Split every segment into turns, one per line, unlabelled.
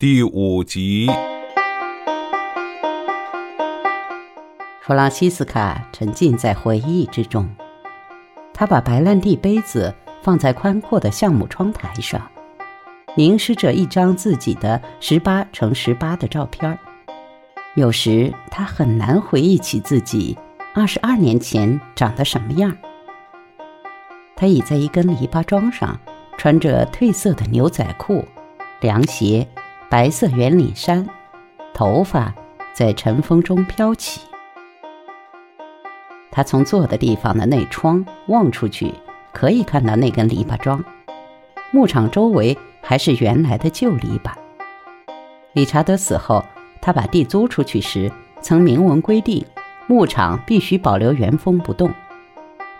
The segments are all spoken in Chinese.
第五集。
弗朗西斯卡沉浸在回忆之中，他把白兰地杯子放在宽阔的橡木窗台上，凝视着一张自己的十八乘十八的照片有时他很难回忆起自己二十二年前长得什么样。他倚在一根篱笆桩上，穿着褪色的牛仔裤、凉鞋、白色圆领衫，头发在晨风中飘起。他从坐的地方的内窗望出去，可以看到那根篱笆桩。牧场周围还是原来的旧篱笆。理查德死后，他把地租出去时，曾明文规定，牧场必须保留原封不动。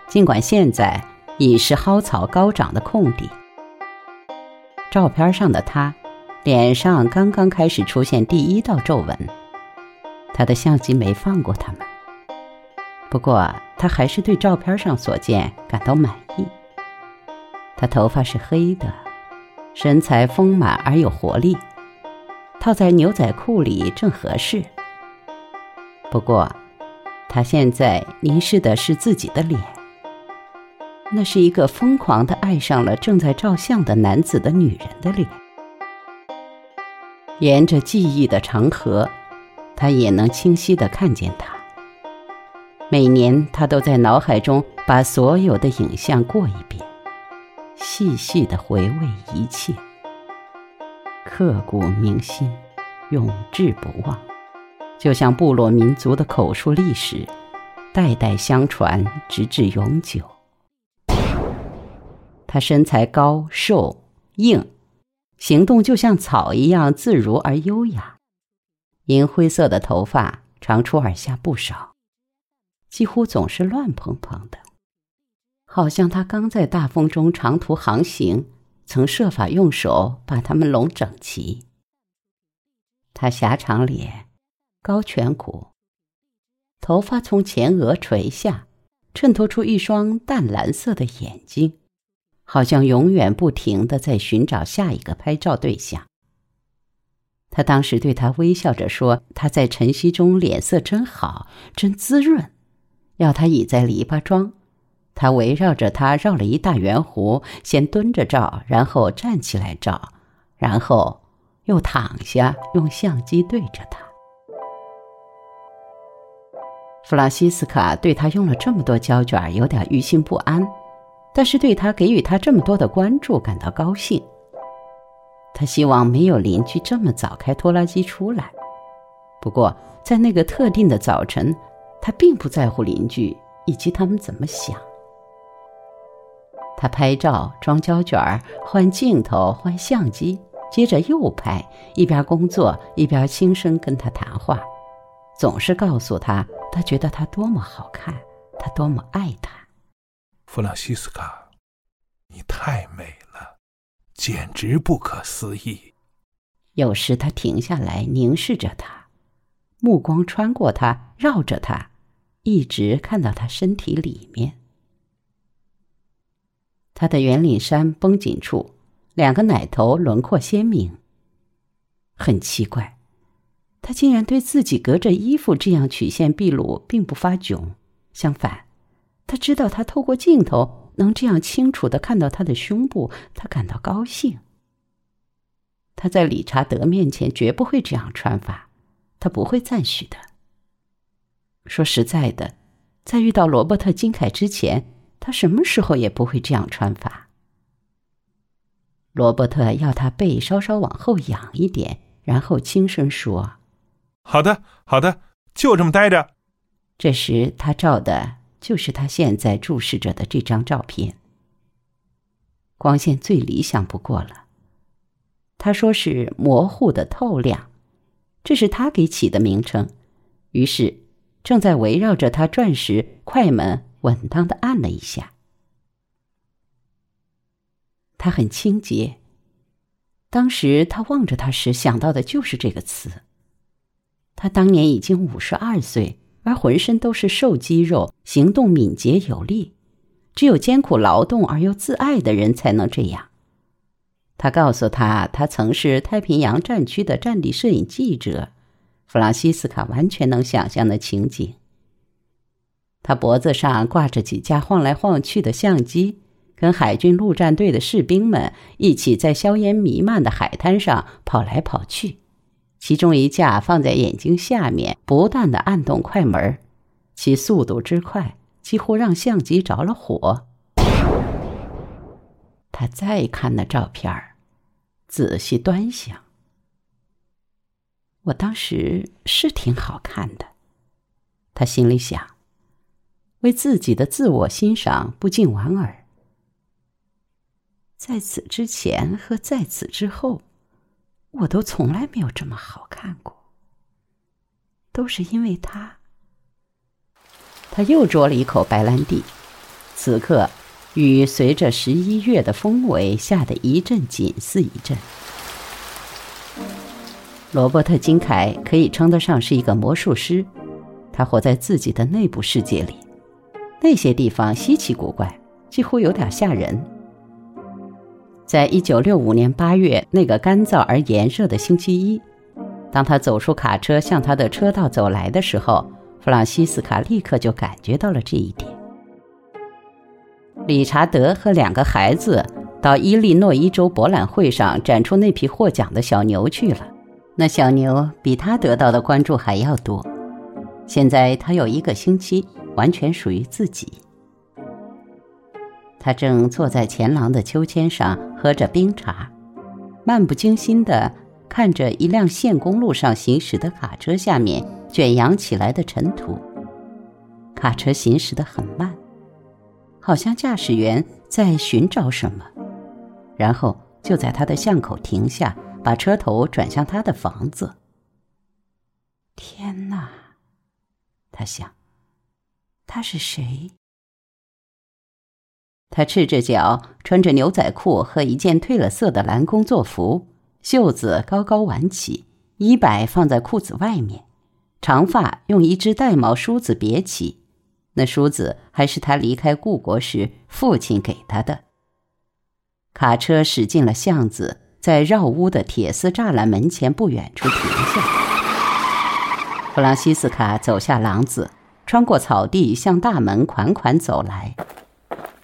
尽管现在已是蒿草高长的空地。照片上的他，脸上刚刚开始出现第一道皱纹。他的相机没放过他们。不过，他还是对照片上所见感到满意。他头发是黑的，身材丰满而有活力，套在牛仔裤里正合适。不过，他现在凝视的是自己的脸。那是一个疯狂的爱上了正在照相的男子的女人的脸。沿着记忆的长河，他也能清晰地看见他。每年，他都在脑海中把所有的影像过一遍，细细的回味一切，刻骨铭心，永志不忘，就像部落民族的口述历史，代代相传，直至永久。他身材高瘦硬，行动就像草一样自如而优雅，银灰色的头发长出耳下不少。几乎总是乱蓬蓬的，好像他刚在大风中长途航行，曾设法用手把它们拢整齐。他狭长脸，高颧骨，头发从前额垂下，衬托出一双淡蓝色的眼睛，好像永远不停的在寻找下一个拍照对象。他当时对他微笑着说：“他在晨曦中脸色真好，真滋润。”要他倚在篱笆桩，他围绕着他绕了一大圆弧，先蹲着照，然后站起来照，然后又躺下，用相机对着他。弗朗西斯卡对他用了这么多胶卷，有点于心不安，但是对他给予他这么多的关注感到高兴。他希望没有邻居这么早开拖拉机出来。不过，在那个特定的早晨。他并不在乎邻居以及他们怎么想。他拍照、装胶卷、换镜头、换相机，接着又拍，一边工作一边轻声跟他谈话，总是告诉他他觉得他多么好看，他多么爱他。
弗朗西斯卡，你太美了，简直不可思议。
有时他停下来凝视着她，目光穿过她，绕着她。一直看到她身体里面，他的圆领衫绷紧处，两个奶头轮廓鲜明。很奇怪，他竟然对自己隔着衣服这样曲线毕露并不发窘，相反，他知道他透过镜头能这样清楚的看到他的胸部，他感到高兴。他在理查德面前绝不会这样穿法，他不会赞许的。说实在的，在遇到罗伯特金凯之前，他什么时候也不会这样穿法。罗伯特要他背稍稍往后仰一点，然后轻声说：“
好的，好的，就这么待着。”
这时他照的就是他现在注视着的这张照片。光线最理想不过了。他说是模糊的透亮，这是他给起的名称。于是。正在围绕着他转时，快门稳当的按了一下。他很清洁。当时他望着他时想到的就是这个词。他当年已经五十二岁，而浑身都是瘦肌肉，行动敏捷有力。只有艰苦劳动而又自爱的人才能这样。他告诉他，他曾是太平洋战区的战地摄影记者。弗朗西斯卡完全能想象的情景。他脖子上挂着几架晃来晃去的相机，跟海军陆战队的士兵们一起在硝烟弥漫的海滩上跑来跑去。其中一架放在眼睛下面，不断的按动快门，其速度之快，几乎让相机着了火。他再看那照片儿。仔细端详，我当时是挺好看的。他心里想，为自己的自我欣赏不禁莞尔。在此之前和在此之后，我都从来没有这么好看过。都是因为他。他又啜了一口白兰地，此刻。雨随着十一月的风尾下得一阵紧似一阵。罗伯特·金凯可以称得上是一个魔术师，他活在自己的内部世界里，那些地方稀奇古怪，几乎有点吓人。在一九六五年八月那个干燥而炎热的星期一，当他走出卡车向他的车道走来的时候，弗朗西斯卡立刻就感觉到了这一点。理查德和两个孩子到伊利诺伊州博览会上展出那匹获奖的小牛去了。那小牛比他得到的关注还要多。现在他有一个星期完全属于自己。他正坐在前廊的秋千上喝着冰茶，漫不经心地看着一辆县公路上行驶的卡车下面卷扬起来的尘土。卡车行驶得很慢。好像驾驶员在寻找什么，然后就在他的巷口停下，把车头转向他的房子。天哪，他想，他是谁？他赤着脚，穿着牛仔裤和一件褪了色的蓝工作服，袖子高高挽起，衣摆放在裤子外面，长发用一只带毛梳子别起。那梳子还是他离开故国时父亲给他的。卡车驶进了巷子，在绕屋的铁丝栅栏门前不远处停下。弗朗西斯卡走下廊子，穿过草地，向大门款款走来。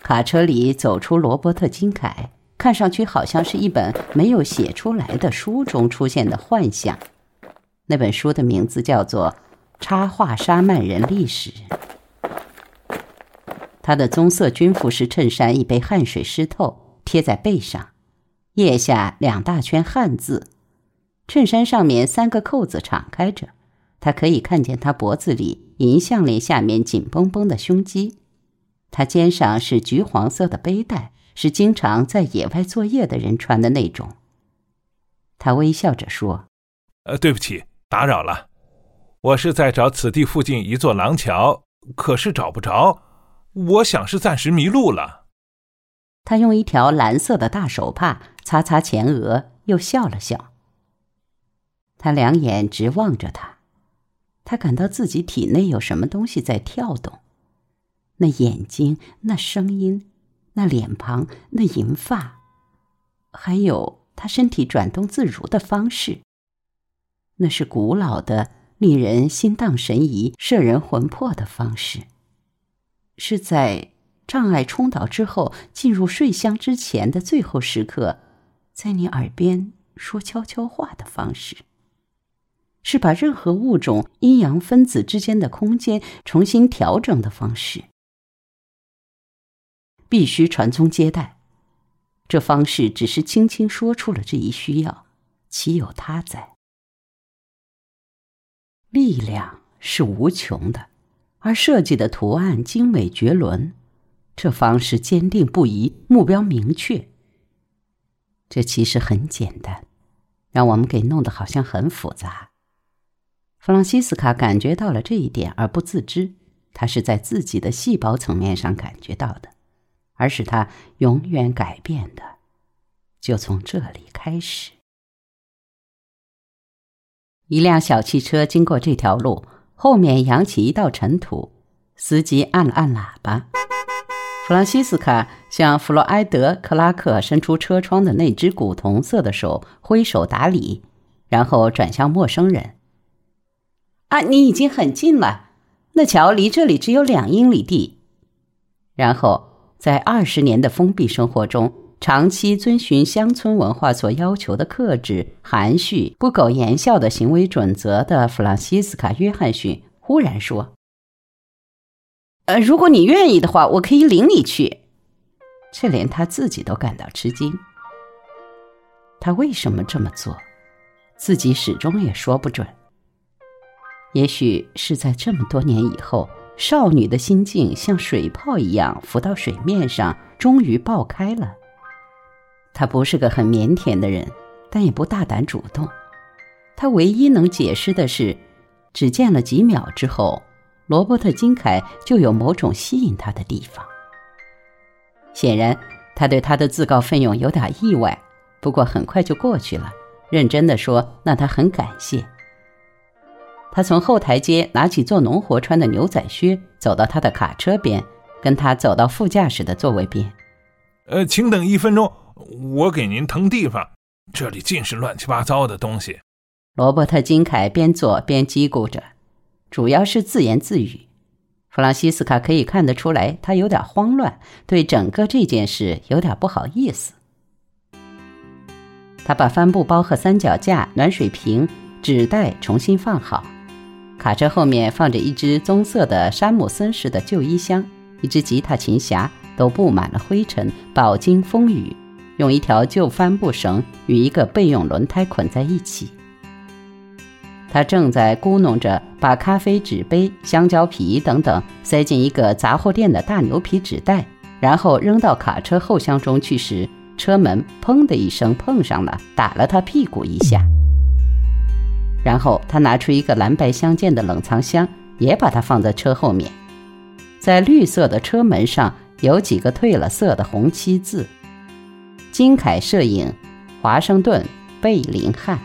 卡车里走出罗伯特·金凯，看上去好像是一本没有写出来的书中出现的幻象。那本书的名字叫做《插画沙曼人历史》。他的棕色军服式衬衫已被汗水湿透，贴在背上，腋下两大圈汗渍。衬衫上面三个扣子敞开着，他可以看见他脖子里银项链下面紧绷绷的胸肌。他肩上是橘黄色的背带，是经常在野外作业的人穿的那种。他微笑着说：“
呃，对不起，打扰了。我是在找此地附近一座廊桥，可是找不着。”我想是暂时迷路了。
他用一条蓝色的大手帕擦擦前额，又笑了笑。他两眼直望着他，他感到自己体内有什么东西在跳动。那眼睛，那声音，那脸庞，那银发，还有他身体转动自如的方式，那是古老的、令人心荡神怡、摄人魂魄的方式。是在障碍冲倒之后，进入睡乡之前的最后时刻，在你耳边说悄悄话的方式。是把任何物种阴阳分子之间的空间重新调整的方式。必须传宗接代，这方式只是轻轻说出了这一需要，岂有他在？力量是无穷的。而设计的图案精美绝伦，这方式坚定不移，目标明确。这其实很简单，让我们给弄得好像很复杂。弗朗西斯卡感觉到了这一点而不自知，他是在自己的细胞层面上感觉到的，而使他永远改变的，就从这里开始。一辆小汽车经过这条路。后面扬起一道尘土，司机按了按喇叭。弗朗西斯卡向弗洛埃德·克拉克伸出车窗的那只古铜色的手挥手打理，然后转向陌生人：“啊，你已经很近了，那桥离这里只有两英里地。”然后，在二十年的封闭生活中，长期遵循乡村文化所要求的克制、含蓄、不苟言笑的行为准则的弗朗西斯卡·约翰逊忽然说。呃，如果你愿意的话，我可以领你去。这连他自己都感到吃惊。他为什么这么做，自己始终也说不准。也许是在这么多年以后，少女的心境像水泡一样浮到水面上，终于爆开了。他不是个很腼腆的人，但也不大胆主动。他唯一能解释的是，只见了几秒之后。罗伯特·金凯就有某种吸引他的地方。显然，他对他的自告奋勇有点意外，不过很快就过去了。认真的说，那他很感谢。他从后台阶拿起做农活穿的牛仔靴，走到他的卡车边，跟他走到副驾驶的座位边。
呃，请等一分钟，我给您腾地方。这里尽是乱七八糟的东西。
罗伯特·金凯边坐边嘀咕着。主要是自言自语，弗朗西斯卡可以看得出来，他有点慌乱，对整个这件事有点不好意思。他把帆布包和三脚架、暖水瓶、纸袋重新放好，卡车后面放着一只棕色的山姆森式的旧衣箱，一只吉他琴匣，都布满了灰尘，饱经风雨，用一条旧帆布绳与一个备用轮胎捆在一起。他正在咕哝着，把咖啡纸杯、香蕉皮等等塞进一个杂货店的大牛皮纸袋，然后扔到卡车后箱中去时，车门“砰”的一声碰上了，打了他屁股一下。然后他拿出一个蓝白相间的冷藏箱，也把它放在车后面，在绿色的车门上有几个褪了色的红漆字：“金凯摄影，华盛顿，贝林汉。”